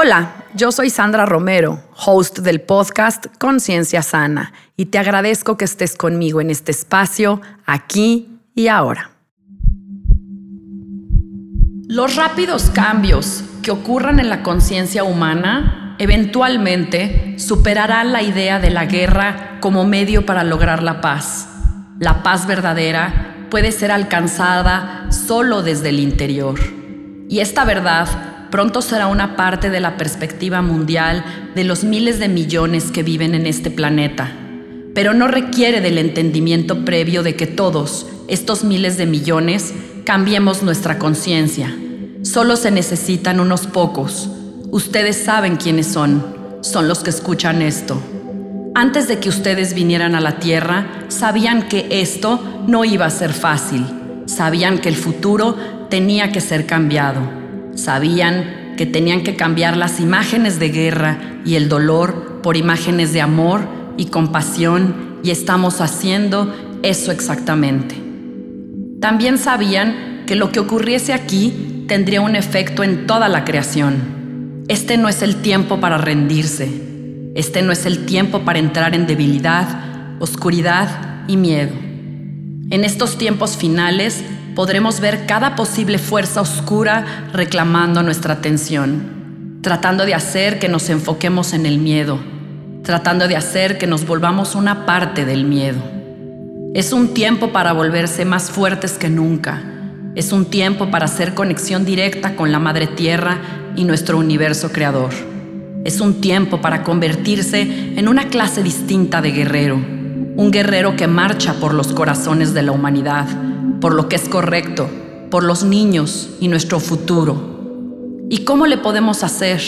Hola, yo soy Sandra Romero, host del podcast Conciencia Sana, y te agradezco que estés conmigo en este espacio, aquí y ahora. Los rápidos cambios que ocurran en la conciencia humana eventualmente superarán la idea de la guerra como medio para lograr la paz. La paz verdadera puede ser alcanzada solo desde el interior. Y esta verdad pronto será una parte de la perspectiva mundial de los miles de millones que viven en este planeta, pero no requiere del entendimiento previo de que todos, estos miles de millones, cambiemos nuestra conciencia. Solo se necesitan unos pocos. Ustedes saben quiénes son, son los que escuchan esto. Antes de que ustedes vinieran a la Tierra, sabían que esto no iba a ser fácil. Sabían que el futuro tenía que ser cambiado. Sabían que tenían que cambiar las imágenes de guerra y el dolor por imágenes de amor y compasión y estamos haciendo eso exactamente. También sabían que lo que ocurriese aquí tendría un efecto en toda la creación. Este no es el tiempo para rendirse. Este no es el tiempo para entrar en debilidad, oscuridad y miedo. En estos tiempos finales podremos ver cada posible fuerza oscura reclamando nuestra atención, tratando de hacer que nos enfoquemos en el miedo, tratando de hacer que nos volvamos una parte del miedo. Es un tiempo para volverse más fuertes que nunca. Es un tiempo para hacer conexión directa con la Madre Tierra y nuestro universo creador. Es un tiempo para convertirse en una clase distinta de guerrero, un guerrero que marcha por los corazones de la humanidad por lo que es correcto, por los niños y nuestro futuro. ¿Y cómo le podemos hacer?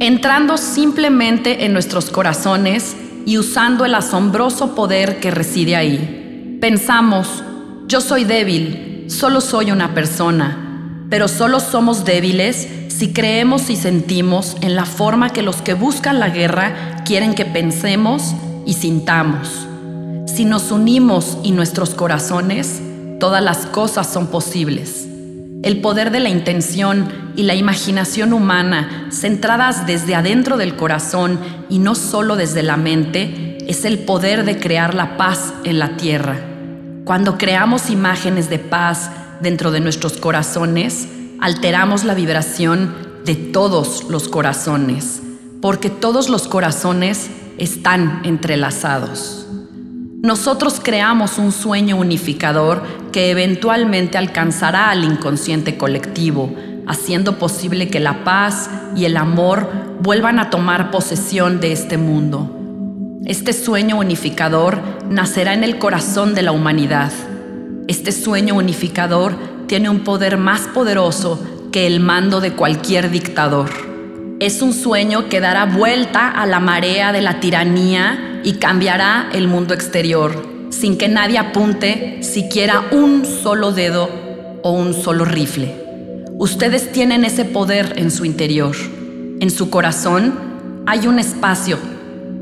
Entrando simplemente en nuestros corazones y usando el asombroso poder que reside ahí. Pensamos, yo soy débil, solo soy una persona, pero solo somos débiles si creemos y sentimos en la forma que los que buscan la guerra quieren que pensemos y sintamos. Si nos unimos y nuestros corazones, todas las cosas son posibles. El poder de la intención y la imaginación humana, centradas desde adentro del corazón y no solo desde la mente, es el poder de crear la paz en la tierra. Cuando creamos imágenes de paz dentro de nuestros corazones, alteramos la vibración de todos los corazones, porque todos los corazones están entrelazados. Nosotros creamos un sueño unificador que eventualmente alcanzará al inconsciente colectivo, haciendo posible que la paz y el amor vuelvan a tomar posesión de este mundo. Este sueño unificador nacerá en el corazón de la humanidad. Este sueño unificador tiene un poder más poderoso que el mando de cualquier dictador. Es un sueño que dará vuelta a la marea de la tiranía y cambiará el mundo exterior sin que nadie apunte siquiera un solo dedo o un solo rifle. Ustedes tienen ese poder en su interior. En su corazón hay un espacio,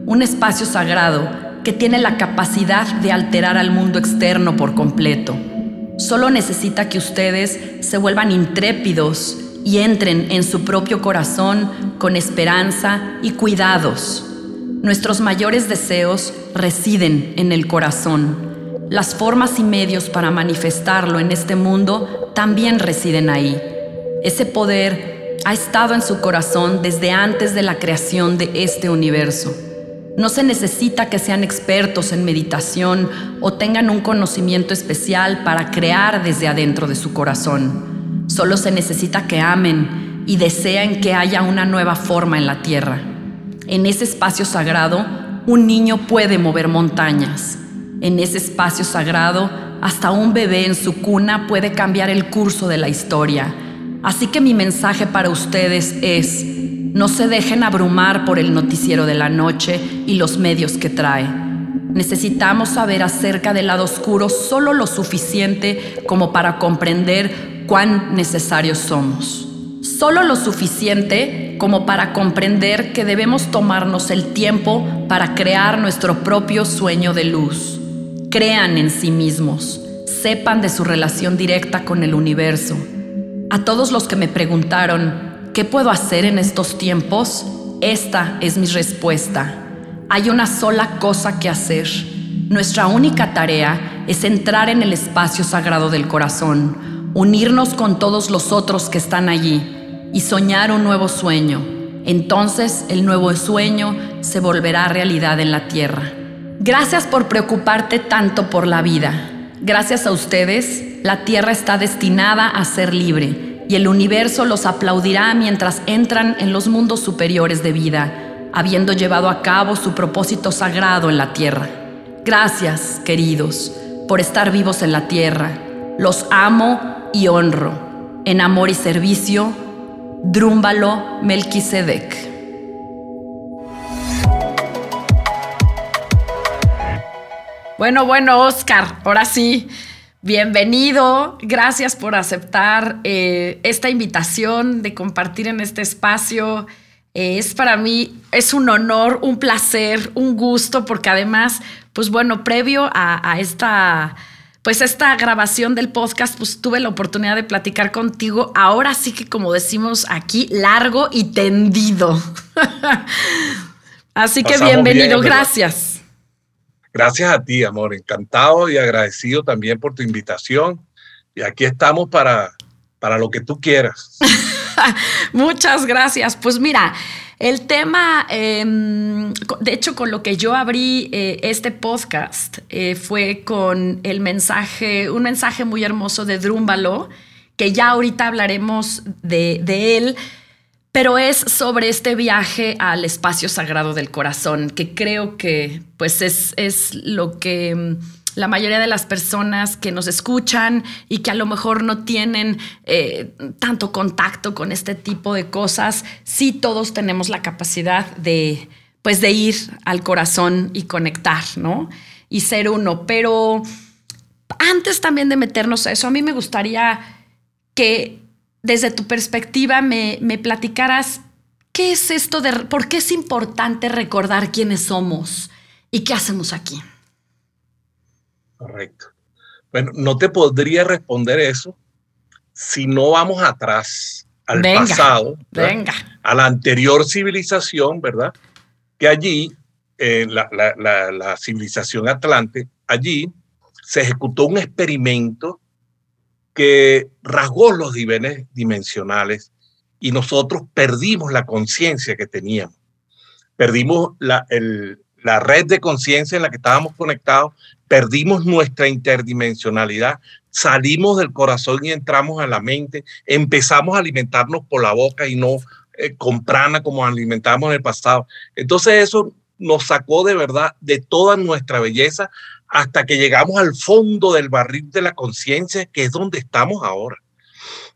un espacio sagrado que tiene la capacidad de alterar al mundo externo por completo. Solo necesita que ustedes se vuelvan intrépidos y entren en su propio corazón con esperanza y cuidados Nuestros mayores deseos residen en el corazón. Las formas y medios para manifestarlo en este mundo también residen ahí. Ese poder ha estado en su corazón desde antes de la creación de este universo. No se necesita que sean expertos en meditación o tengan un conocimiento especial para crear desde adentro de su corazón. Solo se necesita que amen y deseen que haya una nueva forma en la tierra. En ese espacio sagrado, un niño puede mover montañas. En ese espacio sagrado, hasta un bebé en su cuna puede cambiar el curso de la historia. Así que mi mensaje para ustedes es, no se dejen abrumar por el noticiero de la noche y los medios que trae. Necesitamos saber acerca del lado oscuro solo lo suficiente como para comprender cuán necesarios somos. Solo lo suficiente como para comprender que debemos tomarnos el tiempo para crear nuestro propio sueño de luz. Crean en sí mismos, sepan de su relación directa con el universo. A todos los que me preguntaron, ¿qué puedo hacer en estos tiempos? Esta es mi respuesta. Hay una sola cosa que hacer. Nuestra única tarea es entrar en el espacio sagrado del corazón unirnos con todos los otros que están allí y soñar un nuevo sueño. Entonces el nuevo sueño se volverá realidad en la tierra. Gracias por preocuparte tanto por la vida. Gracias a ustedes, la tierra está destinada a ser libre y el universo los aplaudirá mientras entran en los mundos superiores de vida, habiendo llevado a cabo su propósito sagrado en la tierra. Gracias, queridos, por estar vivos en la tierra. Los amo y honro, en amor y servicio, Drúmbalo Melquisedec. Bueno, bueno, Oscar, ahora sí, bienvenido. Gracias por aceptar eh, esta invitación de compartir en este espacio. Eh, es para mí, es un honor, un placer, un gusto, porque además, pues bueno, previo a esta pues esta grabación del podcast, pues tuve la oportunidad de platicar contigo. Ahora sí que como decimos aquí, largo y tendido. Así que bienvenido, gracias. Gracias a ti, amor. Encantado y agradecido también por tu invitación. Y aquí estamos para, para lo que tú quieras. Muchas gracias. Pues mira, el tema, em, de hecho, con lo que yo abrí eh, este podcast eh, fue con el mensaje, un mensaje muy hermoso de Drúmbalo, que ya ahorita hablaremos de, de él, pero es sobre este viaje al espacio sagrado del corazón, que creo que pues es, es lo que em, la mayoría de las personas que nos escuchan y que a lo mejor no tienen eh, tanto contacto con este tipo de cosas, sí todos tenemos la capacidad de, pues, de ir al corazón y conectar, ¿no? Y ser uno. Pero antes también de meternos a eso, a mí me gustaría que desde tu perspectiva me, me platicaras qué es esto de, por qué es importante recordar quiénes somos y qué hacemos aquí. Correcto. Bueno, no te podría responder eso si no vamos atrás, al pasado, venga. a la anterior civilización, ¿verdad? Que allí, en la, la, civilización Atlante, allí se ejecutó un experimento que rasgó los niveles dimensionales y nosotros perdimos la conciencia que teníamos. Perdimos la, el, la red de conciencia en la que estábamos conectados, perdimos nuestra interdimensionalidad, salimos del corazón y entramos a la mente, empezamos a alimentarnos por la boca y no eh, con prana como alimentamos en el pasado. Entonces eso nos sacó de verdad de toda nuestra belleza hasta que llegamos al fondo del barril de la conciencia, que es donde estamos ahora.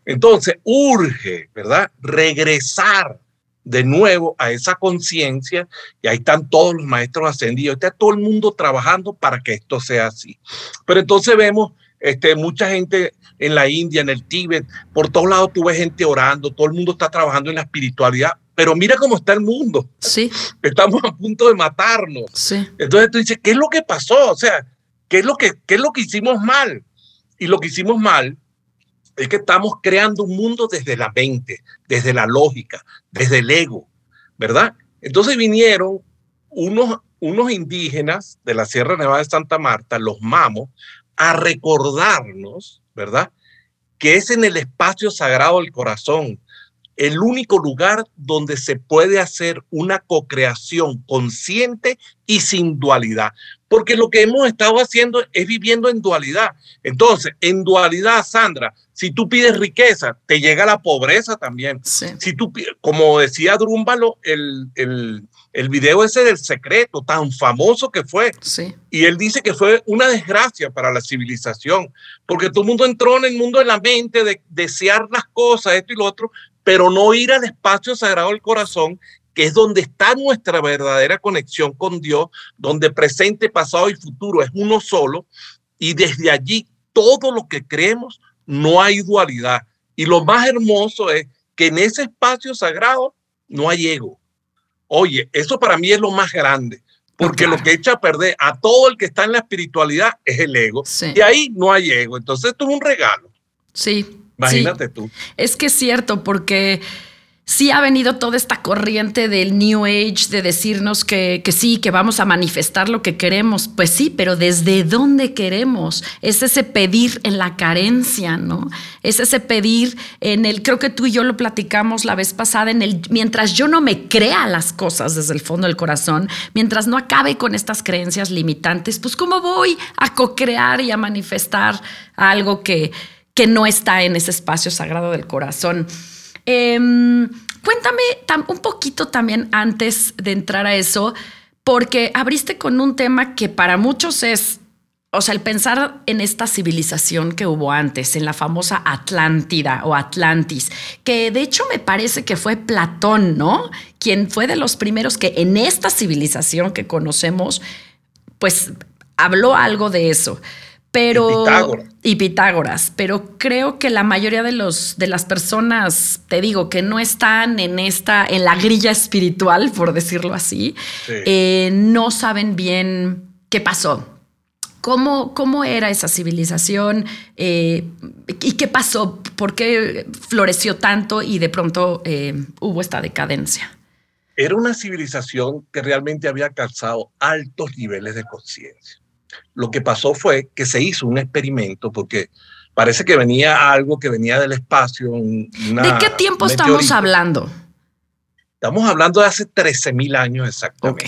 Entonces, urge, ¿verdad? Regresar de nuevo a esa conciencia y ahí están todos los maestros ascendidos, está todo el mundo trabajando para que esto sea así. Pero entonces vemos este, mucha gente en la India, en el Tíbet, por todos lados tú ves gente orando, todo el mundo está trabajando en la espiritualidad, pero mira cómo está el mundo. Sí. Estamos a punto de matarnos. Sí. Entonces tú dices, ¿qué es lo que pasó? O sea, ¿qué es lo que, qué es lo que hicimos mal? Y lo que hicimos mal es que estamos creando un mundo desde la mente, desde la lógica, desde el ego, ¿verdad? Entonces vinieron unos, unos indígenas de la Sierra Nevada de Santa Marta, los mamos, a recordarnos, ¿verdad? Que es en el espacio sagrado del corazón, el único lugar donde se puede hacer una co-creación consciente y sin dualidad. Porque lo que hemos estado haciendo es viviendo en dualidad. Entonces, en dualidad, Sandra, si tú pides riqueza, te llega la pobreza también. Si tú, como decía Drúmbalo, el, el, el, video ese del secreto, tan famoso que fue. Y él dice que fue una desgracia para la civilización, porque todo el mundo entró en el mundo de la mente, de desear las cosas, esto y lo otro, pero no ir al espacio sagrado del corazón, que es donde está nuestra verdadera conexión con Dios, donde presente, pasado y futuro es uno solo, y desde allí todo lo que creemos no hay dualidad. Y lo más hermoso es que en ese espacio sagrado no hay ego. Oye, eso para mí es lo más grande, porque lo que echa a perder a todo el que está en la espiritualidad es el ego. Y ahí no hay ego. Entonces esto es un regalo. Sí. Imagínate tú. Es que es cierto, porque sí ha venido toda esta corriente del New Age de decirnos que, sí, que vamos a manifestar lo que queremos. Pues sí, pero ¿desde dónde queremos? Es ese pedir en la carencia, ¿no? Es ese pedir en el, creo que tú y yo lo platicamos la vez pasada, en el, mientras yo no me crea las cosas desde el fondo del corazón, mientras no acabe con estas creencias limitantes, pues ¿cómo voy a co-crear y a manifestar algo que, que no está en ese espacio sagrado del corazón? Em, cuéntame un poquito también antes de entrar a eso, porque abriste con un tema que para muchos es, o sea, el pensar en esta civilización que hubo antes, en la famosa Atlántida o Atlantis, que de hecho me parece que fue Platón, ¿no? Quien fue de los primeros que en esta civilización que conocemos, pues habló algo de eso. Pero, y Pitágoras. Pero creo que la mayoría de, los, de las personas, te digo, que no están en esta, en la grilla espiritual, por decirlo así, eh, no saben bien qué pasó. ¿Cómo, cómo era esa civilización? Eh, ¿Y qué pasó? ¿Por qué floreció tanto y de pronto eh, hubo esta decadencia? Era una civilización que realmente había alcanzado altos niveles de conciencia lo que pasó fue que se hizo un experimento porque parece que venía algo que venía del espacio. ¿De qué tiempo estamos hablando? Estamos hablando de hace 13.000 años exactamente.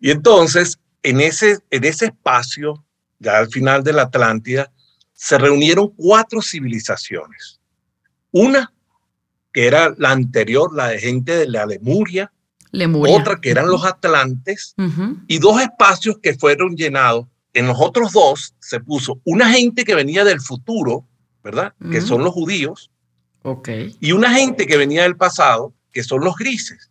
Y entonces, en ese, en ese espacio, ya al final de la Atlántida, se reunieron cuatro civilizaciones. Una, que era la anterior, la de gente de la Lemuria, otra que eran los Atlantes, y dos espacios que fueron llenados. En los otros dos se puso una gente que venía del futuro, ¿verdad? Que son los judíos. Okay. Y una gente que venía del pasado, que son los grises.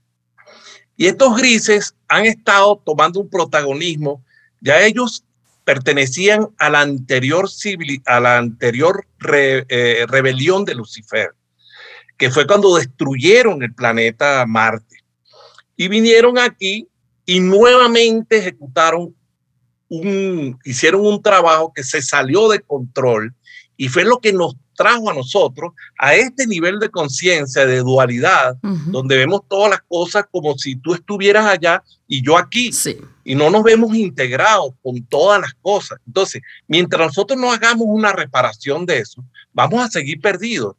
Y estos grises han estado tomando un protagonismo. Ya ellos pertenecían a la anterior, civil, a la anterior eh, rebelión de Lucifer, que fue cuando destruyeron el planeta Marte. Y vinieron aquí y nuevamente ejecutaron un, hicieron un trabajo que se salió de control y fue lo que nos trajo a nosotros a este nivel de conciencia, de dualidad, donde vemos todas las cosas como si tú estuvieras allá y yo aquí. Y no nos vemos integrados con todas las cosas. Entonces, mientras nosotros no hagamos una reparación de eso, vamos a seguir perdidos.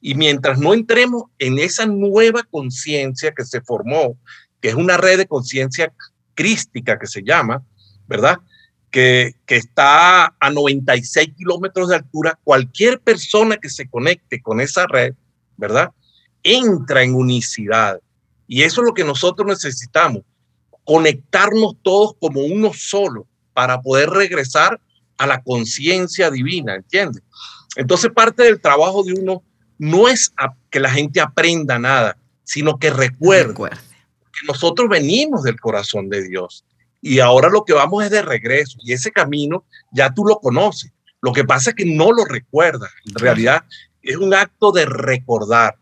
Y mientras no entremos en esa nueva conciencia que se formó es una red de conciencia crística que se llama, ¿verdad? Que, que, está a 96 kilómetros de altura. Cualquier persona que se conecte con esa red, ¿verdad? Entra en unicidad. Y eso es lo que nosotros necesitamos, conectarnos todos como uno solo para poder regresar a la conciencia divina, ¿entiendes? Entonces parte del trabajo de uno no es que la gente aprenda nada, sino que recuerde nosotros venimos del corazón de Dios y ahora lo que vamos es de regreso y ese camino ya tú lo conoces. Lo que pasa es que no lo recuerdas. En realidad es un acto de recordar.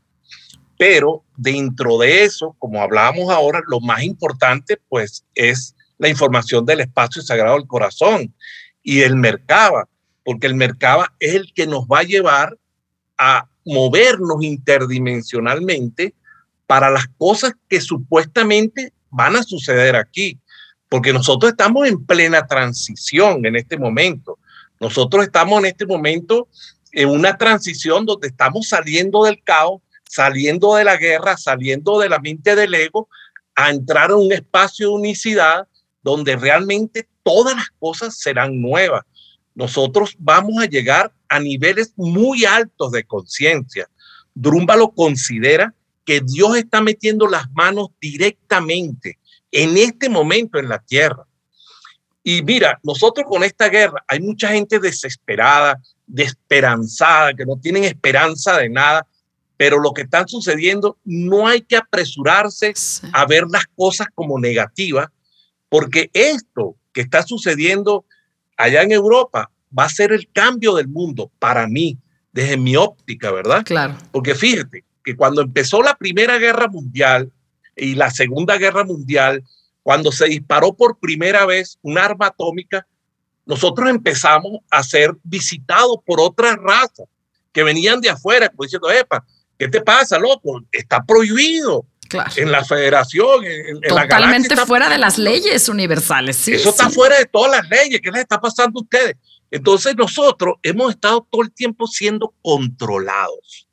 Pero dentro de eso, como hablábamos ahora, lo más importante pues es la información del espacio sagrado del corazón y el Merkaba, porque el Merkaba es el que nos va a llevar a movernos interdimensionalmente para las cosas que supuestamente van a suceder aquí, porque nosotros estamos en plena transición en este momento. Nosotros estamos en este momento en una transición donde estamos saliendo del caos, saliendo de la guerra, saliendo de la mente del ego, a entrar en un espacio de unicidad donde realmente todas las cosas serán nuevas. Nosotros vamos a llegar a niveles muy altos de conciencia. Drumba lo considera que Dios está metiendo las manos directamente en este momento en la tierra. Y mira, nosotros con esta guerra hay mucha gente desesperada, desesperanzada, que no tienen esperanza de nada, pero lo que está sucediendo no hay que apresurarse a ver las cosas como negativas, porque esto que está sucediendo allá en Europa va a ser el cambio del mundo para mí, desde mi óptica, ¿verdad? Claro. Porque fíjate que cuando empezó la Primera Guerra Mundial y la Segunda Guerra Mundial, cuando se disparó por primera vez un arma atómica, nosotros empezamos a ser visitados por otras razas que venían de afuera, como diciendo, epa, ¿qué te pasa, loco? Está prohibido. En la federación, en, Totalmente fuera de las leyes universales. Sí, Eso está fuera de todas las leyes. ¿Qué les está pasando a ustedes? Entonces nosotros hemos estado todo el tiempo siendo controlados.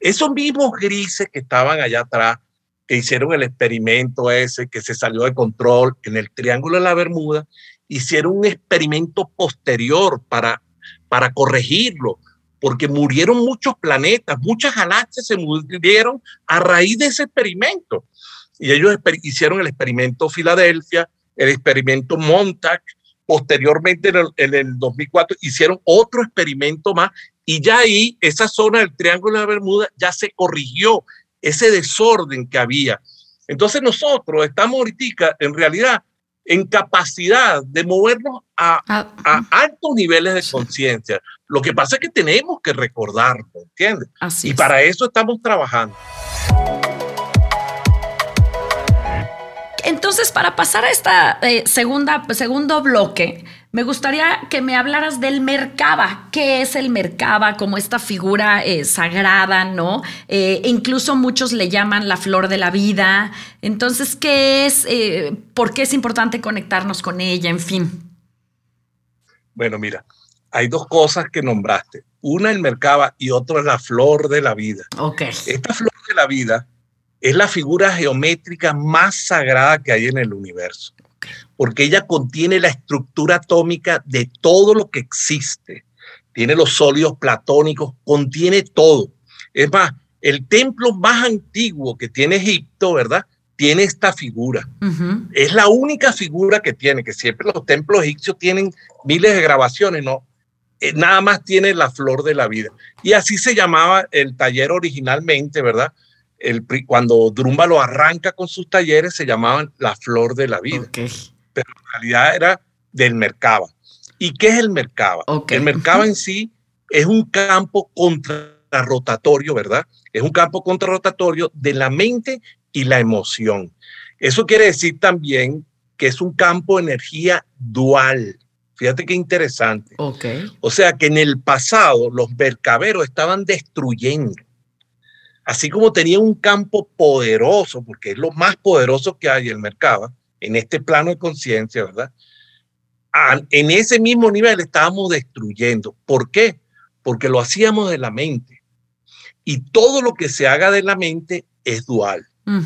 Esos mismos grises que estaban allá atrás, que hicieron el experimento ese, que se salió de control en el Triángulo de la Bermuda, hicieron un experimento posterior para, para corregirlo, porque murieron muchos planetas, muchas galaxias se murieron a raíz de ese experimento. Y ellos hicieron el experimento Filadelfia, el experimento Montauk, posteriormente en el, en el 2004 hicieron otro experimento más y ya ahí esa zona del Triángulo de la Bermuda ya se corrigió ese desorden que había. Entonces nosotros estamos ahorita en realidad en capacidad de movernos a, ah, altos niveles de conciencia. Lo que pasa es que tenemos que recordarlo, ¿entiendes? y para eso estamos trabajando. Entonces, para pasar a esta eh, segunda, segundo bloque, me gustaría que me hablaras del Merkaba. ¿Qué es el Merkaba como esta figura eh, sagrada, no? Eh, incluso muchos le llaman la flor de la vida. Entonces, ¿qué es? ¿Por qué es importante conectarnos con ella? En fin. Bueno, mira, hay dos cosas que nombraste. Una el Merkaba y otra la flor de la vida. Ok. Esta flor de la vida es la figura geométrica más sagrada que hay en el universo, porque ella contiene la estructura atómica de todo lo que existe. Tiene los sólidos platónicos, contiene todo. Es más, el templo más antiguo que tiene Egipto, ¿verdad? Tiene esta figura. Es la única figura que tiene, que siempre los templos egipcios tienen miles de grabaciones, ¿no? Eh, nada más tiene la flor de la vida. Y así se llamaba el taller originalmente, ¿verdad? El, cuando lo arranca con sus talleres, se llamaban la flor de la vida. Pero en realidad era del Mercaba. ¿Y qué es el Mercaba? El Mercaba en sí es un campo contrarrotatorio, ¿verdad? Es un campo contrarrotatorio de la mente y la emoción. Eso quiere decir también que es un campo de energía dual. Fíjate qué interesante. Okay. O sea que en el pasado los mercaberos estaban destruyendo así como tenía un campo poderoso, porque es lo más poderoso que hay el mercado, en este plano de conciencia, ¿verdad? en ese mismo nivel estábamos destruyendo. ¿Por qué? Porque lo hacíamos de la mente. Y todo lo que se haga de la mente es dual. Uh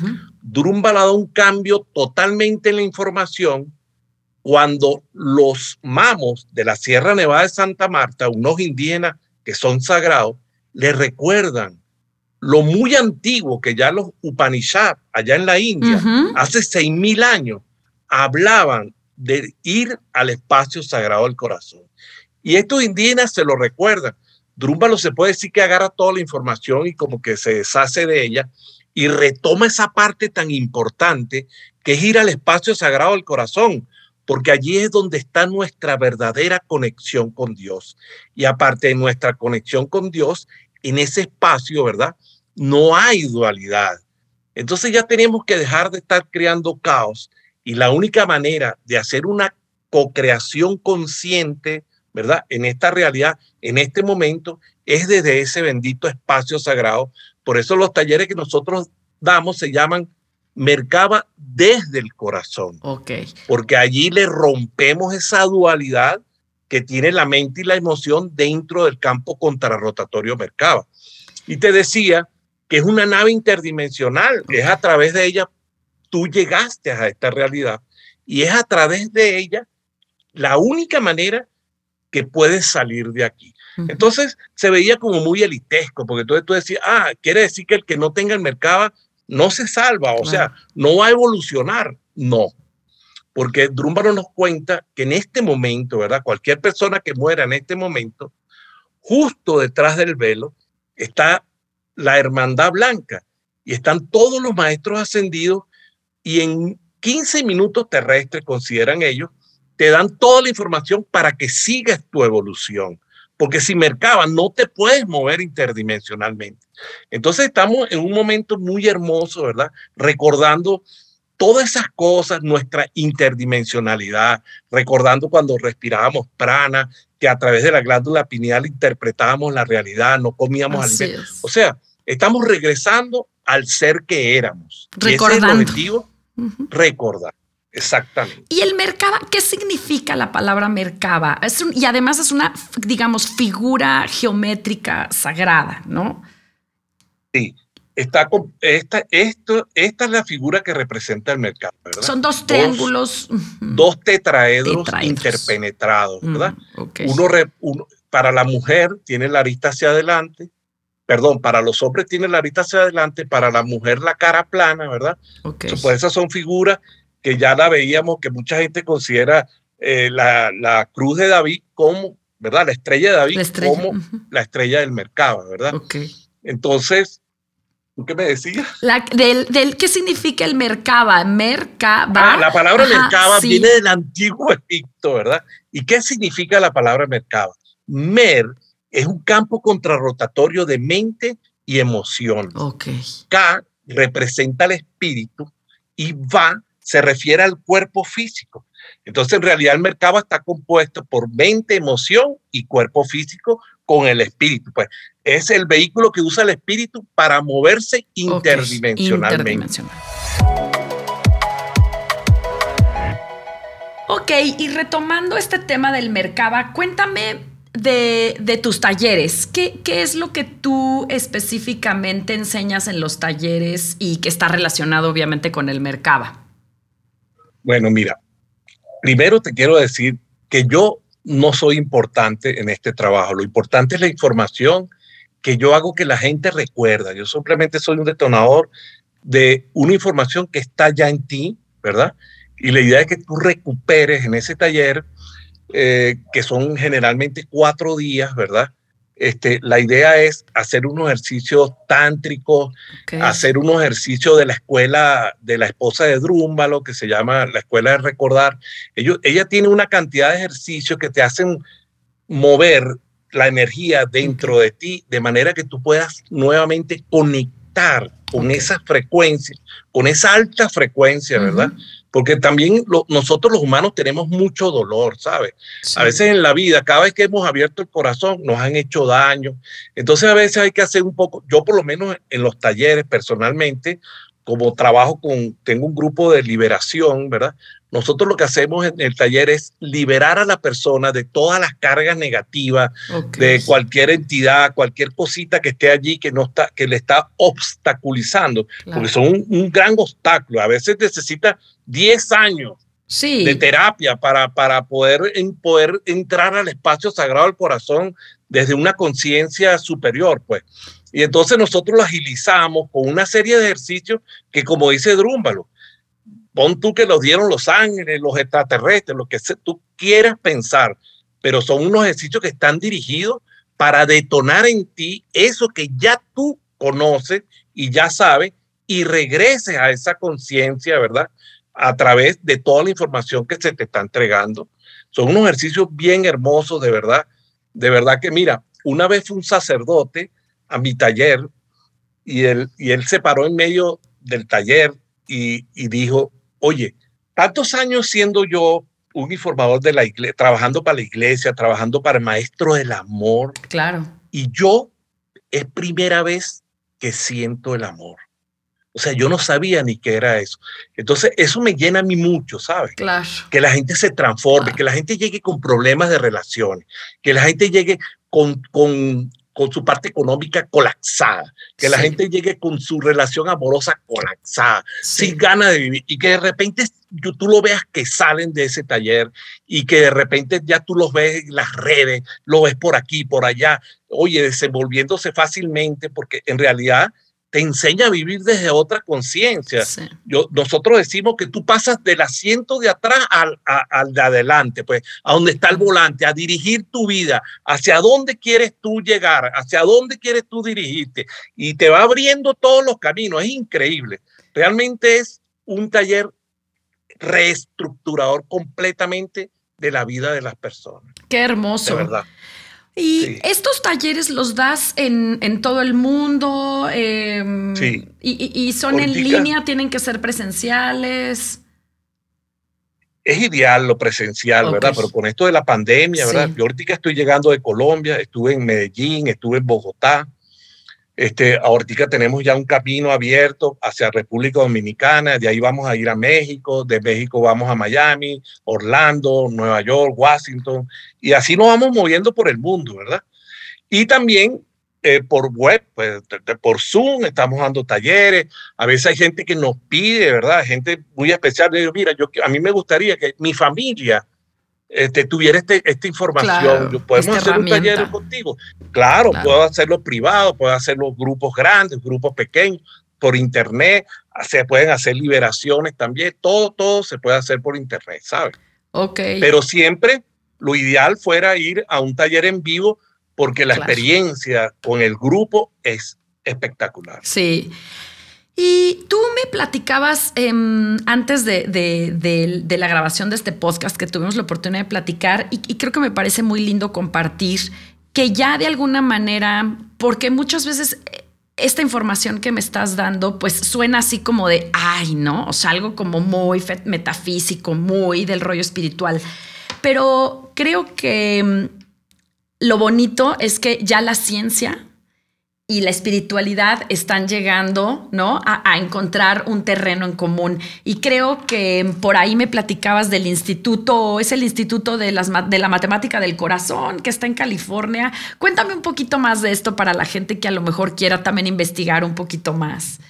ha dado un cambio totalmente en la información cuando los mamos de la Sierra Nevada de Santa Marta, unos indígenas que son sagrados, le recuerdan lo muy antiguo que ya los Upanishads allá en la India, hace 6.000 años, hablaban de ir al espacio sagrado del corazón. Y estos indígenas se lo recuerdan. Drúmbalo se puede decir que agarra toda la información y como que se deshace de ella y retoma esa parte tan importante que es ir al espacio sagrado del corazón, porque allí es donde está nuestra verdadera conexión con Dios. Y aparte de nuestra conexión con Dios, en ese espacio, ¿verdad? No hay dualidad. Entonces ya tenemos que dejar de estar creando caos y la única manera de hacer una co-creación consciente, ¿verdad? En esta realidad, en este momento, es desde ese bendito espacio sagrado. Por eso los talleres que nosotros damos se llaman Mercaba desde el corazón. Ok. Porque allí le rompemos esa dualidad que tiene la mente y la emoción dentro del campo contrarrotatorio Mercaba. Y te decía que es una nave interdimensional, es a través de ella tú llegaste a esta realidad y es a través de ella la única manera que puedes salir de aquí. Entonces se veía como muy elitesco, porque entonces tú decías, ah, quiere decir que el que no tenga el mercado no se salva, o sea, no va a evolucionar. No, porque Drúmbaro nos cuenta que en este momento, ¿verdad? Cualquier persona que muera en este momento, justo detrás del velo, está la Hermandad Blanca y están todos los maestros ascendidos y en 15 minutos terrestres, consideran ellos, te dan toda la información para que sigas tu evolución. Porque si Mercaba no te puedes mover interdimensionalmente. Entonces estamos en un momento muy hermoso, ¿verdad? Recordando todas esas cosas, nuestra interdimensionalidad, recordando cuando respirábamos prana, que a través de la glándula pineal interpretábamos la realidad, no comíamos alimentos. O sea, estamos regresando al ser que éramos. Recordando. el objetivo, recordar. Exactamente. ¿Y el Merkaba? ¿Qué significa la palabra Merkaba? Es y además es una, digamos, figura geométrica sagrada, ¿no? Sí. Está esta, esto, esta es la figura que representa el mercado, ¿verdad? Son dos triángulos. Dos, tetraedros, interpenetrados, ¿verdad? uno, para la mujer tiene la arista hacia adelante, perdón, para los hombres tiene la arista hacia adelante, para la mujer la cara plana, ¿verdad? Okay. Pues esas son figuras que ya la veíamos, que mucha gente considera eh, la, la, cruz de David como, ¿verdad? La estrella de David como la estrella del mercado, ¿verdad? Okay. Entonces, qué me decías? del, del, ¿Qué significa el mercaba? Merkaba. Ah, la palabra merkaba viene del antiguo Egipto, ¿verdad? ¿Y qué significa la palabra merkaba? Mer es un campo contrarrotatorio de mente y emoción. Okay. K representa el espíritu y va se refiere al cuerpo físico. Entonces, en realidad, el mercado está compuesto por mente, emoción y cuerpo físico con el espíritu. Pues es el vehículo que usa el espíritu para moverse interdimensionalmente. Ok, y retomando este tema del mercado, cuéntame de, tus talleres. ¿Qué, ¿Qué, es lo que tú específicamente enseñas en los talleres y que está relacionado obviamente con el mercado? Bueno, mira, primero te quiero decir que yo no soy importante en este trabajo. Lo importante es la información que yo hago que la gente recuerda. Yo simplemente soy un detonador de una información que está ya en ti, ¿verdad? Y la idea es que tú recuperes en ese taller, eh, que son generalmente cuatro días, ¿verdad? Este, la idea es hacer unos ejercicios tántricos, hacer unos ejercicios de la escuela de la esposa de Drúmbalo, que se llama la escuela de recordar. Ellos, ella tiene una cantidad de ejercicios que te hacen mover la energía dentro de ti de manera que tú puedas nuevamente conectar con esa frecuencia, con esa alta frecuencia, ¿verdad? porque también nosotros los humanos tenemos mucho dolor, ¿sabes? A veces en la vida, cada vez que hemos abierto el corazón, nos han hecho daño. Entonces a veces hay que hacer un poco, yo por lo menos en los talleres personalmente, como trabajo con, tengo un grupo de liberación, ¿verdad? Nosotros lo que hacemos en el taller es liberar a la persona de todas las cargas negativas de cualquier entidad, cualquier cosita que esté allí que no está, que le está obstaculizando, porque son un, un, gran obstáculo. A veces necesita 10 años de terapia para, para poder, en, poder entrar al espacio sagrado del corazón desde una conciencia superior, pues. Y entonces nosotros lo agilizamos con una serie de ejercicios que, como dice Drúmbalo, pon tú que los dieron los ángeles, los extraterrestres, lo que tú quieras pensar, pero son unos ejercicios que están dirigidos para detonar en ti eso que ya tú conoces y ya sabes y regreses a esa conciencia, ¿verdad? a través de toda la información que se te está entregando. Son unos ejercicios bien hermosos, de verdad. De verdad que, mira, una vez fue un sacerdote a mi taller y él, y él se paró en medio del taller y, y dijo, oye, tantos años siendo yo un informador de la iglesia, trabajando para la iglesia, trabajando para el maestro del amor. Claro. Y yo es primera vez que siento el amor. O sea, yo no sabía ni qué era eso. Entonces, eso me llena a mí mucho, ¿sabes? Claro. Que la gente se transforme, que la gente llegue con problemas de relaciones, que la gente llegue con, con, con su parte económica colapsada, que la gente llegue con su relación amorosa colapsada, sin ganas de vivir, y que de repente tú lo veas que salen de ese taller y que de repente ya tú los ves en las redes, lo ves por aquí, por allá, oye, desenvolviéndose fácilmente, porque en realidad te enseña a vivir desde otra conciencia. Nosotros decimos que tú pasas del asiento de atrás al, al, de adelante, pues a donde está el volante, a dirigir tu vida, hacia dónde quieres tú llegar, hacia dónde quieres tú dirigirte. Y te va abriendo todos los caminos. Es increíble. Realmente es un taller reestructurador completamente de la vida de las personas. Qué hermoso. De verdad. ¿Y estos talleres los das en, todo el mundo? Em, sí. Y, son en línea? ¿Tienen que ser presenciales? Es ideal lo presencial, ¿verdad? Pero con esto de la pandemia, ¿verdad? Yo ahorita estoy llegando de Colombia, estuve en Medellín, estuve en Bogotá. Este, ahorita tenemos ya un camino abierto hacia República Dominicana, de ahí vamos a ir a México, de México vamos a Miami, Orlando, Nueva York, Washington, y así nos vamos moviendo por el mundo, ¿verdad? Y también eh, por web, pues, por Zoom, estamos dando talleres, a veces hay gente que nos pide, ¿verdad? Gente muy especial, mira, yo, a mí me gustaría que mi familia este, tuviera este, esta información. Podemos hacer un taller contigo. Claro, puedo hacerlo privado, puedo hacerlo grupos grandes, grupos pequeños, por internet. Se pueden hacer liberaciones también. Todo, todo se puede hacer por internet, ¿sabes? Ok. Pero siempre lo ideal fuera ir a un taller en vivo porque la experiencia con el grupo es espectacular. Sí. Y tú me platicabas em, antes de, la grabación de este podcast que tuvimos la oportunidad de platicar y, creo que me parece muy lindo compartir que ya de alguna manera, porque muchas veces eh, esta información que me estás dando pues suena así como de, ay, ¿no? O sea, algo como muy metafísico, muy del rollo espiritual. Pero creo que em, lo bonito es que ya la ciencia y la espiritualidad están llegando, ¿no? A, encontrar un terreno en común. Y creo que por ahí me platicabas del instituto, es el Instituto de, las, de la Matemática del Corazón, que está en California. Cuéntame un poquito más de esto para la gente que a lo mejor quiera también investigar un poquito más.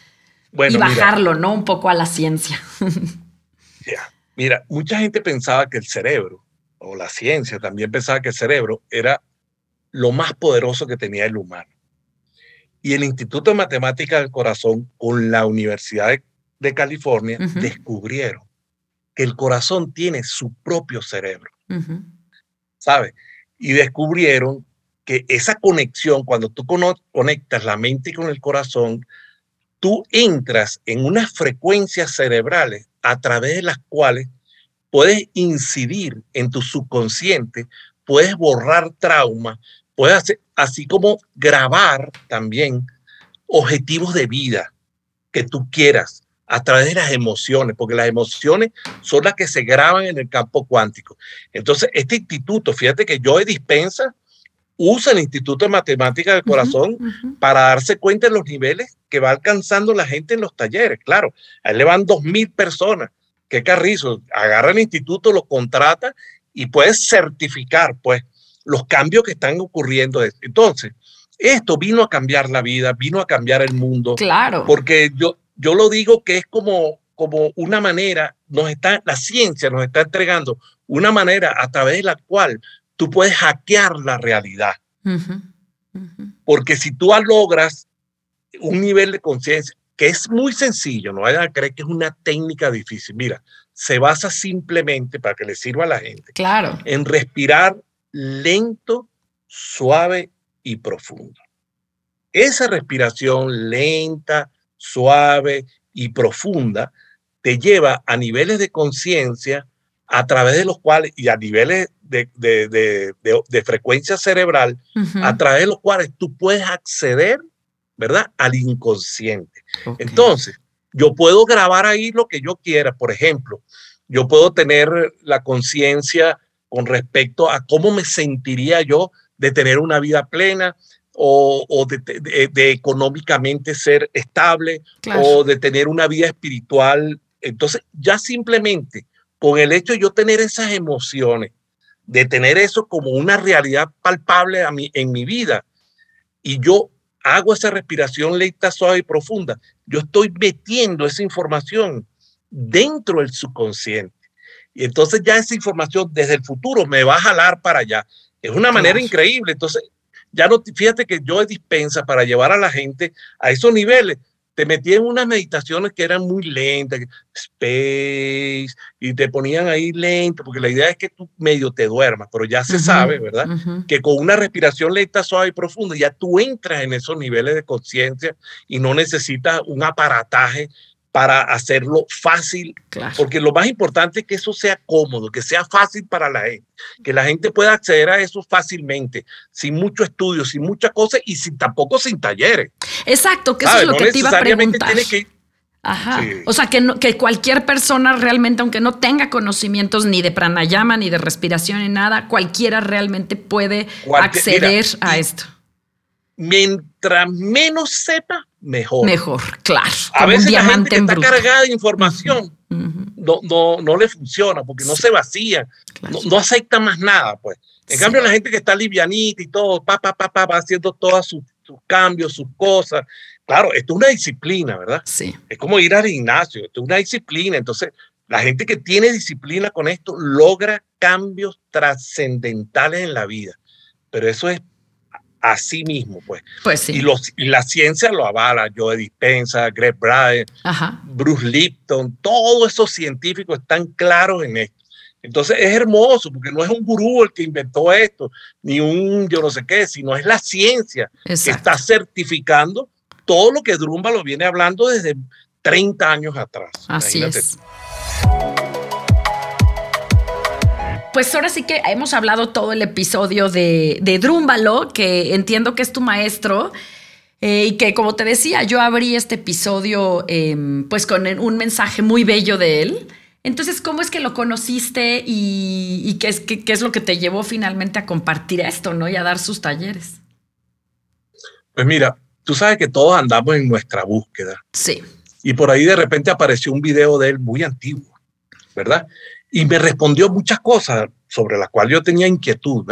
y bajarlo, ¿no? Un poco a la ciencia. Mira, mucha gente pensaba que el cerebro, o la ciencia también pensaba que el cerebro era lo más poderoso que tenía el humano y el Instituto de Matemática del Corazón con la Universidad de, California descubrieron que el corazón tiene su propio cerebro. ¿Sabes? Y descubrieron que esa conexión, cuando tú conectas la mente con el corazón, tú entras en unas frecuencias cerebrales a través de las cuales puedes incidir en tu subconsciente, puedes borrar trauma, puedes hacer, así como grabar también objetivos de vida que tú quieras a través de las emociones, porque las emociones son las que se graban en el campo cuántico. Entonces, este instituto, fíjate que Joe Dispensa usa el Instituto de Matemáticas del Corazón para darse cuenta de los niveles que va alcanzando la gente en los talleres. Claro, a él le van dos mil personas. Qué carrizo. Agarra el instituto, lo contrata y puedes certificar, pues, los cambios que están ocurriendo. Entonces, esto vino a cambiar la vida, vino a cambiar el mundo. Claro. Porque yo, yo lo digo que es como, como una manera, nos está, la ciencia nos está entregando una manera a través de la cual tú puedes hackear la realidad. Porque si tú logras un nivel de conciencia que es muy sencillo, no vayan a creer que es una técnica difícil. Mira, se basa simplemente para que le sirva a la gente. Claro. En respirar lento, suave y profundo. Esa respiración lenta, suave y profunda te lleva a niveles de conciencia a través de los cuales, y a niveles de, de, frecuencia cerebral, a través de los cuales tú puedes acceder, ¿verdad? Al inconsciente. Entonces, yo puedo grabar ahí lo que yo quiera. Por ejemplo, yo puedo tener la conciencia con respecto a cómo me sentiría yo de tener una vida plena o, de, económicamente ser estable o de tener una vida espiritual. Entonces, ya simplemente con el hecho de yo tener esas emociones, de tener eso como una realidad palpable a mí, en mi vida, y yo hago esa respiración lenta, suave y profunda, yo estoy metiendo esa información dentro del subconsciente. Y entonces ya esa información desde el futuro me va a jalar para allá. Es una manera increíble. Entonces, ya no, fíjate que yo dispensa para llevar a la gente a esos niveles. te metían en unas meditaciones que eran muy lentas, space, y te ponían ahí lento, porque la idea es que tú medio te duermas, pero ya se sabe, ¿verdad? Que con una respiración lenta, suave y profunda, ya tú entras en esos niveles de conciencia y no necesitas un aparataje para hacerlo fácil, porque lo más importante es que eso sea cómodo, que sea fácil para la gente, que la gente pueda acceder a eso fácilmente, sin mucho estudio, sin muchas cosas y sin tampoco sin talleres. Exacto, que eso es lo que te iba a preguntar. Ajá. O sea, que, que cualquier persona realmente, aunque no tenga conocimientos ni de pranayama, ni de respiración, ni nada, cualquiera realmente puede acceder a esto. Mientras menos sepa, mejor. Mejor, claro. A veces la gente que está cargada de información no, no, no, le funciona porque no se vacía, no, acepta más nada, pues. En cambio, la gente que está livianita y todo, pa, pa, pa, pa, va haciendo todos sus, cambios, sus cosas. Claro, esto es una disciplina, ¿verdad? Sí. Es como ir al gimnasio, esto es una disciplina. Entonces, la gente que tiene disciplina con esto logra cambios trascendentales en la vida. Pero eso es a sí mismo, pues. Pues sí. Y, los, la ciencia lo avala, Joe Dispensa, Greg Bryant, Bruce Lipton, todos esos científicos están claros en esto. Entonces es hermoso porque no es un gurú el que inventó esto, ni un yo no sé qué, sino es la ciencia que está certificando todo lo que Drumba lo viene hablando desde 30 años atrás. Así es. Pues ahora sí que hemos hablado todo el episodio de, de Drúmbalo, que entiendo que es tu maestro. Eh, y que como te decía, yo abrí este episodio em, pues con un mensaje muy bello de él. Entonces, ¿cómo es que lo conociste y, qué, es, qué, es lo que te llevó finalmente a compartir esto, ¿no? Y a dar sus talleres. Pues mira, tú sabes que todos andamos en nuestra búsqueda. Sí. Y por ahí de repente apareció un video de él muy antiguo, ¿verdad? Y me respondió muchas cosas sobre las cuales yo tenía inquietud.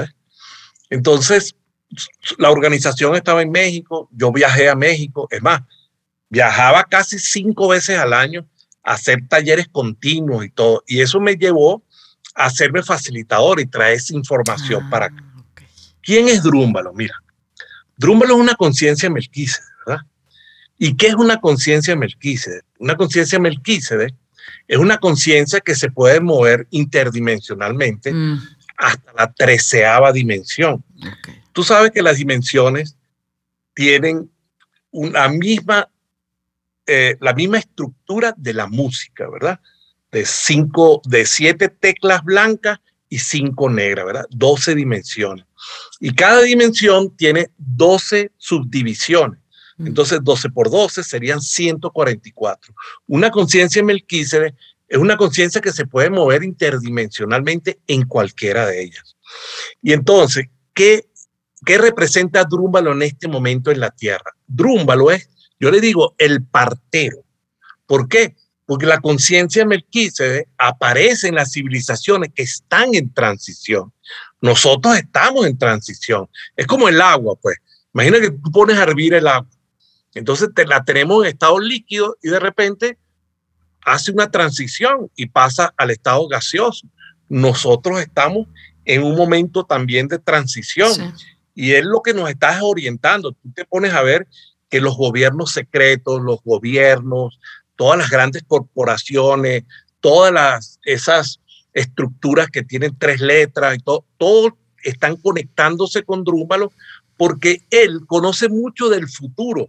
Entonces, la organización estaba en México, yo viajé a México, es más, viajaba casi cinco veces al año a hacer talleres continuos y todo, y eso me llevó a hacerme facilitador y traer esa información para acá. Ah, ¿Quién es Drúmbalo? Mira, Drúmbalo es una conciencia melquísede, ¿verdad? ¿Y qué es una conciencia melquísede? Una conciencia melquísede es una conciencia que se puede mover interdimensionalmente mm. hasta la treceava dimensión. Tú sabes que las dimensiones tienen una misma, eh, la misma estructura de la música, ¿verdad? De cinco, de siete teclas blancas y cinco negras, ¿verdad? Doce dimensiones. Y cada dimensión tiene doce subdivisiones. Entonces, 12 por 12 serían 144. Una conciencia Melquísede es una conciencia que se puede mover interdimensionalmente en cualquiera de ellas. Y entonces, ¿qué, qué representa Drúmbalo en este momento en la Tierra? Drúmbalo es, yo le digo, el partero. ¿Por qué? Porque la conciencia Melquísede aparece en las civilizaciones que están en transición. Nosotros estamos en transición. Es como el agua, pues. Imagina que tú pones a hervir el agua entonces te, la tenemos en estado líquido y de repente hace una transición y pasa al estado gaseoso. Nosotros estamos en un momento también de transición y es lo que nos está orientando. Tú te pones a ver que los gobiernos secretos, los gobiernos, todas las grandes corporaciones, todas las, esas estructuras que tienen tres letras y todo, todo están conectándose con Drúmbalo porque él conoce mucho del futuro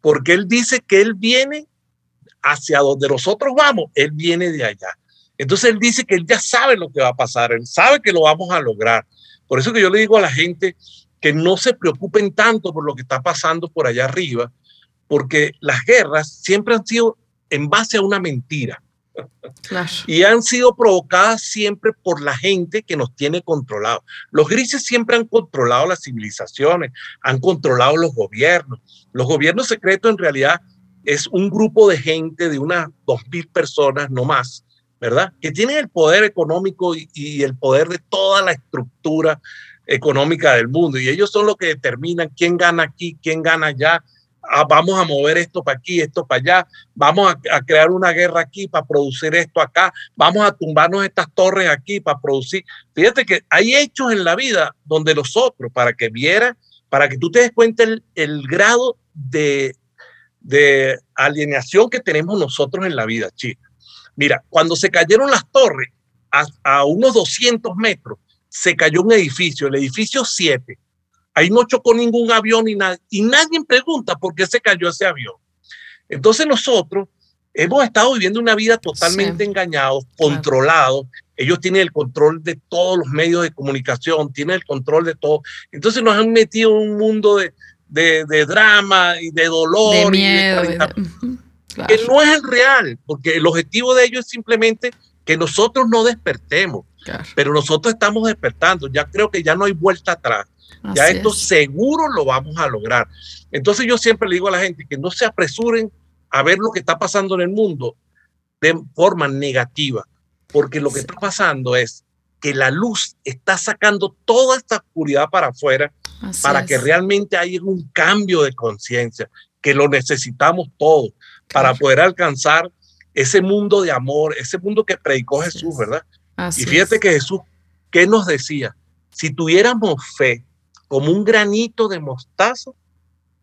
porque Él dice que Él viene hacia donde nosotros vamos, Él viene de allá. Entonces Él dice que Él ya sabe lo que va a pasar, Él sabe que lo vamos a lograr. Por eso que yo le digo a la gente que no se preocupen tanto por lo que está pasando por allá arriba, porque las guerras siempre han sido en base a una mentira. Y han sido provocadas siempre por la gente que nos tiene controlados. Los grises siempre han controlado las civilizaciones, han controlado los gobiernos. Los gobiernos secretos en realidad es un grupo de gente de unas dos mil personas, no más, ¿verdad? Que tienen el poder económico y, y el poder de toda la estructura económica del mundo. Y ellos son los que determinan quién gana aquí, quién gana allá, Ah, vamos a mover esto para aquí, esto para allá, vamos a, crear una guerra aquí para producir esto acá, vamos a tumbarnos estas torres aquí para producir. Fíjate que hay hechos en la vida donde nosotros, para que viera, para que tú te des cuenta el, grado de, de alienación que tenemos nosotros en la vida, chica. Mira, cuando se cayeron las torres, a, unos 200 metros, se cayó un edificio, el edificio 7. Ahí no chocó ningún avión ni nada. Y nadie pregunta por qué se cayó ese avión. Entonces nosotros hemos estado viviendo una vida totalmente engañados, controlados. Ellos tienen el control de todos los medios de comunicación, tienen el control de todo. Entonces nos han metido en un mundo de, de, drama y de dolor. De miedo. Que no es el real, porque el objetivo de ellos es simplemente que nosotros no despertemos. Pero nosotros estamos despertando. Ya creo que ya no hay vuelta atrás. Ya esto seguro lo vamos a lograr. Entonces yo siempre le digo a la gente que no se apresuren a ver lo que está pasando en el mundo de forma negativa, porque lo que está pasando es que la luz está sacando toda esta oscuridad para afuera para que realmente haya un cambio de conciencia, que lo necesitamos todos para poder alcanzar ese mundo de amor, ese mundo que predicó Jesús, ¿verdad? y fíjate que Jesús, ¿qué nos decía? Si tuviéramos fe como un granito de mostaza,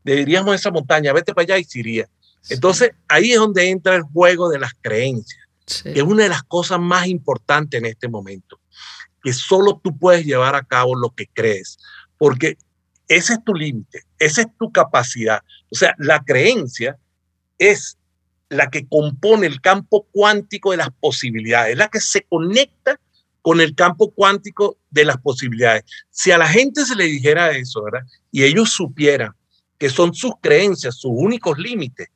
le diríamos a esa montaña, vete para allá y se iría. Entonces, ahí es donde entra el juego de las creencias, que es una de las cosas más importantes en este momento, que solo tú puedes llevar a cabo lo que crees, porque ese es tu límite, esa es tu capacidad. O sea, la creencia es la que compone el campo cuántico de las posibilidades, es la que se conecta con el campo cuántico de las posibilidades. Si a la gente se le dijera eso, ¿verdad? Y ellos supieran que son sus creencias, sus únicos límites.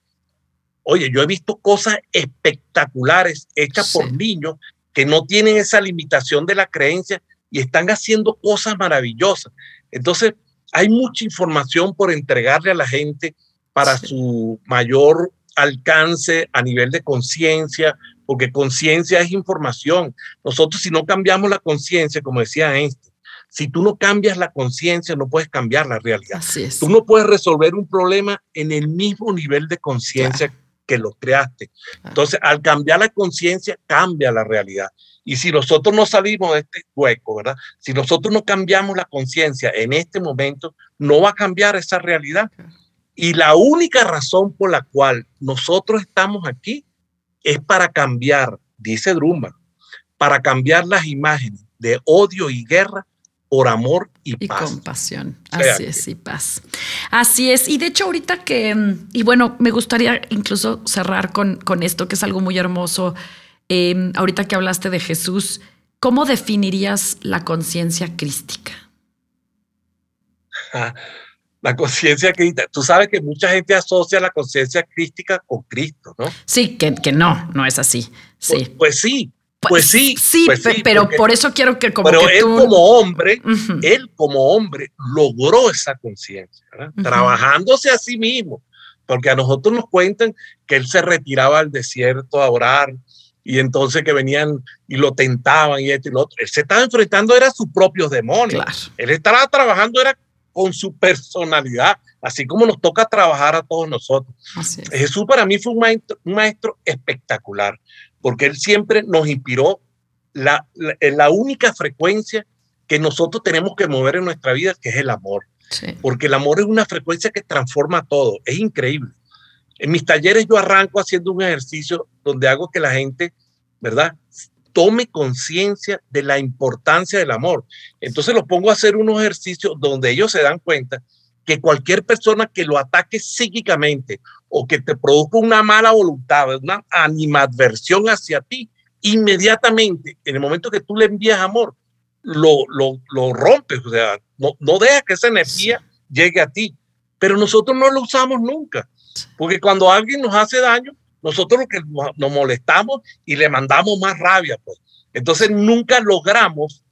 Oye, yo he visto cosas espectaculares hechas por niños que no tienen esa limitación de la creencia y están haciendo cosas maravillosas. Entonces, hay mucha información por entregarle a la gente para su mayor alcance a nivel de conciencia, porque conciencia es información. Nosotros si no cambiamos la conciencia, como decía Einstein, si tú no cambias la conciencia, no puedes cambiar la realidad. Así es. Tú no puedes resolver un problema en el mismo nivel de conciencia que lo creaste. Entonces, al cambiar la conciencia, cambia la realidad. Y si nosotros no salimos de este hueco, ¿verdad? Si nosotros no cambiamos la conciencia en este momento, no va a cambiar esa realidad. Y la única razón por la cual nosotros estamos aquí es para cambiar, dice Drummer, para cambiar las imágenes de odio y guerra por amor y, paz. Y compasión. Así es, y paz. Así es. Y de hecho, ahorita que, mm, y bueno, me gustaría incluso cerrar con, con esto, que es algo muy hermoso. Em, ahorita que hablaste de Jesús, ¿cómo definirías la conciencia crística? La conciencia crística. Tú sabes que mucha gente asocia la conciencia crística con Cristo, ¿no? Sí, que, que no, no es así. Sí. Pues, pues sí, pues, pues sí. Sí, pues pero por eso quiero que como pero él como hombre, él como hombre logró esa conciencia, trabajándose a sí mismo, porque a nosotros nos cuentan que él se retiraba al desierto a orar y entonces que venían y lo tentaban y esto y lo otro. Él se estaba enfrentando era sus propios demonios. Él estaba trabajando era con su personalidad, así como nos toca trabajar a todos nosotros. Jesús para mí fue un maestro, un maestro espectacular porque Él siempre nos inspiró la, la, única frecuencia que nosotros tenemos que mover en nuestra vida, que es el amor. Porque el amor es una frecuencia que transforma todo, es increíble. En mis talleres yo arranco haciendo un ejercicio donde hago que la gente, ¿verdad? Tome conciencia de la importancia del amor. Entonces los pongo a hacer unos ejercicios donde ellos se dan cuenta que cualquier persona que lo ataque psíquicamente o que te produzca una mala voluntad, una animadversión hacia ti, inmediatamente, en el momento que tú le envías amor, lo, lo, lo rompes, o sea, no, no dejas que esa energía llegue a ti. Pero nosotros no lo usamos nunca, porque cuando alguien nos hace daño, nosotros lo que nos molestamos y le mandamos más rabia, pues. Entonces nunca logramos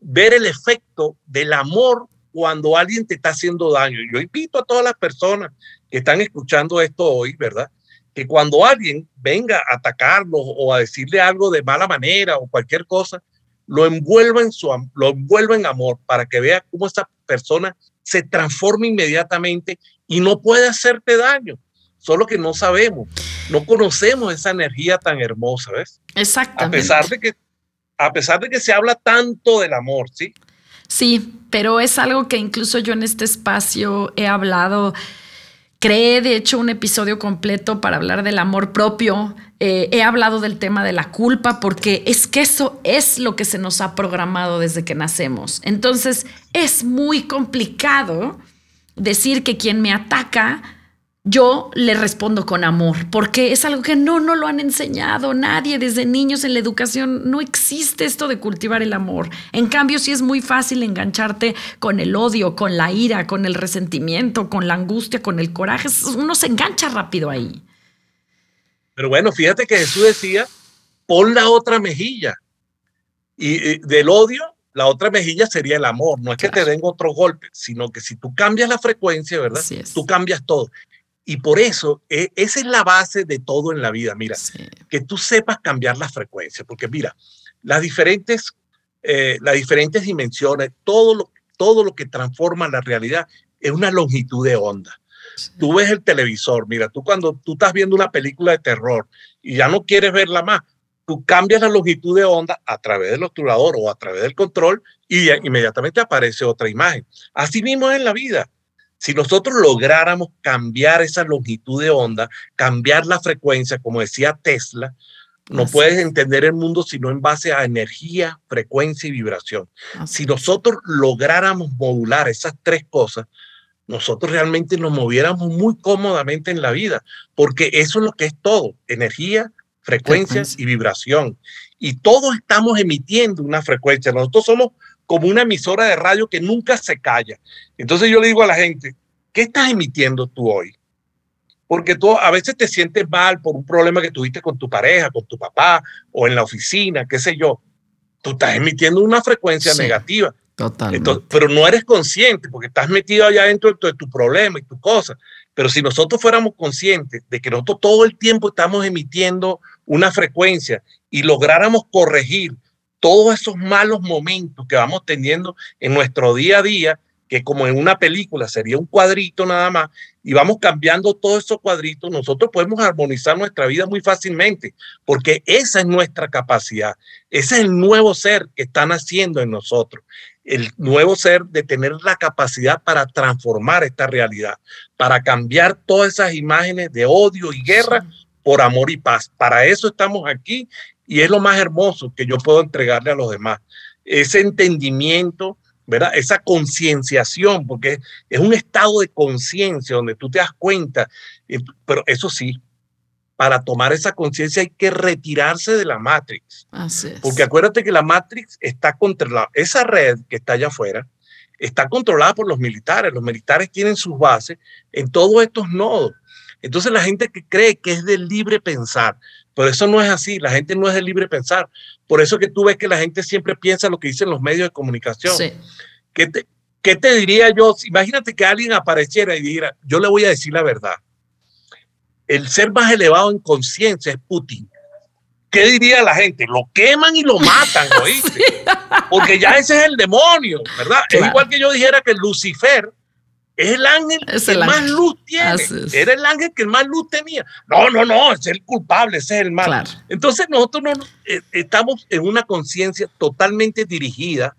ver el efecto del amor cuando alguien te está haciendo daño. Yo invito a todas las personas que están escuchando esto hoy, ¿verdad? Que cuando alguien venga a atacarlo o a decirle algo de mala manera o cualquier cosa, lo envuelva en, su, lo envuelva en amor para que vea cómo esa persona se transforma inmediatamente y no puede hacerte daño. Solo que no sabemos, no conocemos esa energía tan hermosa, ¿ves? Exactamente. A pesar de que, a pesar de que se habla tanto del amor, ¿sí? Sí, pero es algo que incluso yo en este espacio he hablado Creé, de hecho, un episodio completo para hablar del amor propio. Eh, he hablado del tema de la culpa porque es que eso es lo que se nos ha programado desde que nacemos. Entonces, es muy complicado decir que quien me ataca yo le respondo con amor, porque es algo que no, no lo han enseñado nadie desde niños en la educación. No existe esto de cultivar el amor. En cambio, sí es muy fácil engancharte con el odio, con la ira, con el resentimiento, con la angustia, con el coraje. Uno se engancha rápido ahí. Pero bueno, fíjate que Jesús decía, pon la otra mejilla. Y, del odio, la otra mejilla sería el amor. No es que te den otro golpe, sino que si tú cambias la frecuencia, ¿verdad? Tú cambias todo. Y por eso, e, esa es la base de todo en la vida, mira, que tú sepas cambiar la frecuencia, porque mira, las diferentes, eh, las diferentes dimensiones, todo lo, todo lo que transforma la realidad es una longitud de onda. Tú ves el televisor, mira, tú cuando tú estás viendo una película de terror y ya no quieres verla más, tú cambias la longitud de onda a través del obturador o a través del control y inmediatamente aparece otra imagen. Así mismo es en la vida. Si nosotros lográramos cambiar esa longitud de onda, cambiar la frecuencia, como decía Tesla, no puedes entender el mundo sino en base a energía, frecuencia y vibración. Si nosotros lográramos modular esas tres cosas, nosotros realmente nos moviéramos muy cómodamente en la vida, porque eso es lo que es todo, energía, frecuencia, frecuencia. y vibración. Y todos estamos emitiendo una frecuencia. Nosotros somos como una emisora de radio que nunca se calla. Entonces yo le digo a la gente, ¿qué estás emitiendo tú hoy? Porque tú a veces te sientes mal por un problema que tuviste con tu pareja, con tu papá o en la oficina, qué sé yo. Tú estás emitiendo una frecuencia negativa. Totalmente. pero no eres consciente porque estás metido allá dentro de tu problema y tu cosa. Pero si nosotros fuéramos conscientes de que nosotros todo el tiempo estamos emitiendo una frecuencia y lográramos corregir todos esos malos momentos que vamos teniendo en nuestro día a día, que como en una película sería un cuadrito nada más, y vamos cambiando todos esos cuadritos, nosotros podemos armonizar nuestra vida muy fácilmente, porque esa es nuestra capacidad, ese es el nuevo ser que están haciendo en nosotros, el nuevo ser de tener la capacidad para transformar esta realidad, para cambiar todas esas imágenes de odio y guerra por amor y paz. Para eso estamos aquí y es lo más hermoso que yo puedo entregarle a los demás. Ese entendimiento, ¿verdad? Esa concienciación, porque es un estado de conciencia donde tú te das cuenta, eh, pero eso sí, para tomar esa conciencia hay que retirarse de la Matrix. Así es. Porque acuérdate que la Matrix está controlada, esa red que está allá afuera, está controlada por los militares. Los militares tienen sus bases en todos estos nodos. Entonces la gente que cree que es del libre pensar, pero eso no es así, la gente no es de libre pensar. Por eso que tú ves que la gente siempre piensa lo que dicen los medios de comunicación. ¿Qué, te, ¿Qué te diría yo? Imagínate que alguien apareciera y dijera, yo le voy a decir la verdad. El ser más elevado en conciencia es Putin. ¿Qué diría la gente? Lo queman y lo matan, ¿oíste? Porque ya ese es el demonio, ¿verdad? Es igual que yo dijera que Lucifer es el ángel que más luz tiene. Era el ángel que más luz tenía. No, no, no, es el culpable, ese es el mal. Entonces nosotros no, eh, estamos en una conciencia totalmente dirigida,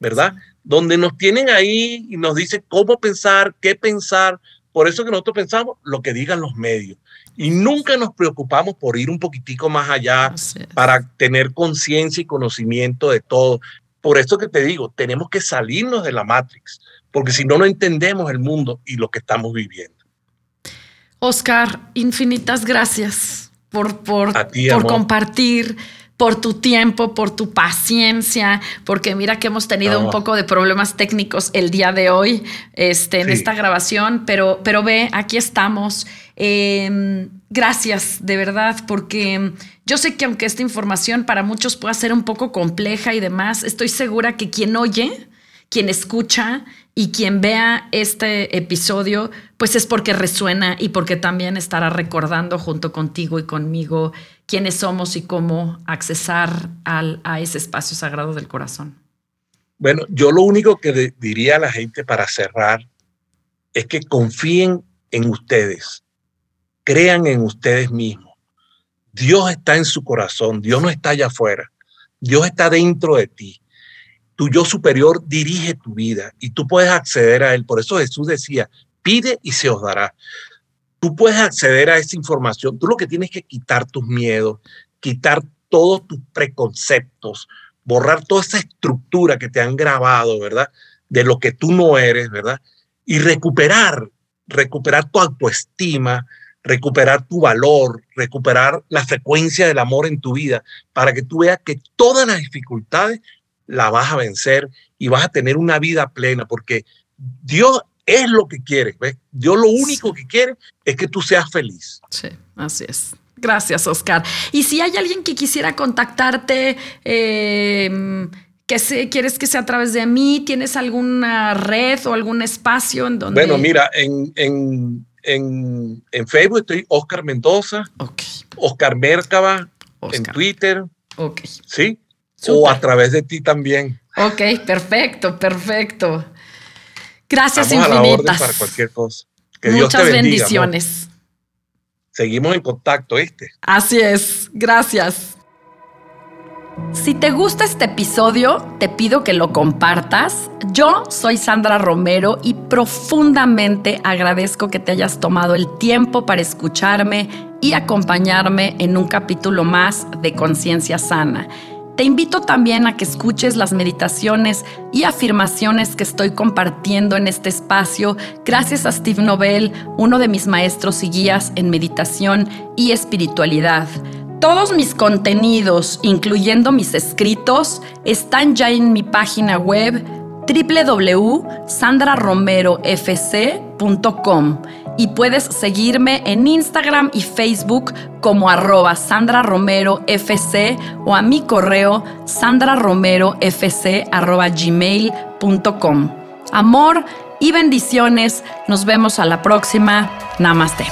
¿verdad? Donde nos tienen ahí y nos dicen cómo pensar, qué pensar. Por eso que nosotros pensamos lo que digan los medios. Y nunca nos preocupamos por ir un poquitico más allá para tener conciencia y conocimiento de todo. Por eso que te digo, tenemos que salirnos de la Matrix porque si no, no entendemos el mundo y lo que estamos viviendo. Oscar, infinitas gracias por, por, por compartir por tu tiempo, por tu paciencia, porque mira que hemos tenido un poco de problemas técnicos el día de hoy este, en esta grabación, pero, pero ve, aquí estamos. Em, gracias, de verdad, porque yo sé que aunque esta información para muchos pueda ser un poco compleja y demás, estoy segura que quien oye, quien escucha, y quien vea este episodio, pues es porque resuena y porque también estará recordando junto contigo y conmigo quiénes somos y cómo accesar al, a ese espacio sagrado del corazón. Bueno, yo lo único que diría a la gente para cerrar es que confíen en ustedes, crean en ustedes mismos. Dios está en su corazón, Dios no está allá afuera, Dios está dentro de ti tu yo superior dirige tu vida y tú puedes acceder a él. Por eso Jesús decía, pide y se os dará. tú puedes acceder a esa información. Tú lo que tienes que quitar tus miedos, quitar todos tus preconceptos, borrar toda esa estructura que te han grabado, ¿verdad? De lo que tú no eres, ¿verdad? Y recuperar, recuperar tu autoestima, recuperar tu valor, recuperar la frecuencia del amor en tu vida, para que tú veas que todas las dificultades la vas a vencer y vas a tener una vida plena, porque Dios es lo que quiere, ¿ves? Dios lo único que quiere es que tú seas feliz. Sí, así es. Gracias, Oscar. Y si hay alguien que quisiera contactarte, em, que se, quieres que sea a través de mí, ¿tienes alguna red o algún espacio en donde... Bueno, mira, en, en, en, en Facebook estoy Oscar Mendoza, okay. Oscar Mercaba, en Twitter. Ok. Sí. O a través de ti también. Ok, perfecto, perfecto. Gracias infinitas. para cualquier cosa. Muchas bendiciones. Seguimos en contacto, ¿viste? Así es, gracias. Si te gusta este episodio, te pido que lo compartas. Yo soy Sandra Romero y profundamente agradezco que te hayas tomado el tiempo para escucharme y acompañarme en un capítulo más de Conciencia Sana. Te invito también a que escuches las meditaciones y afirmaciones que estoy compartiendo en este espacio gracias a Steve Nobel, uno de mis maestros y guías en meditación y espiritualidad. Todos mis contenidos, incluyendo mis escritos, están ya en mi página web www.sandraromerofc.com y puedes seguirme en Instagram y Facebook como arroba Sandra Romero FC o a mi correo sandraromerofc arroba gmail.com. Amor y bendiciones. Nos vemos a la próxima. Namaste.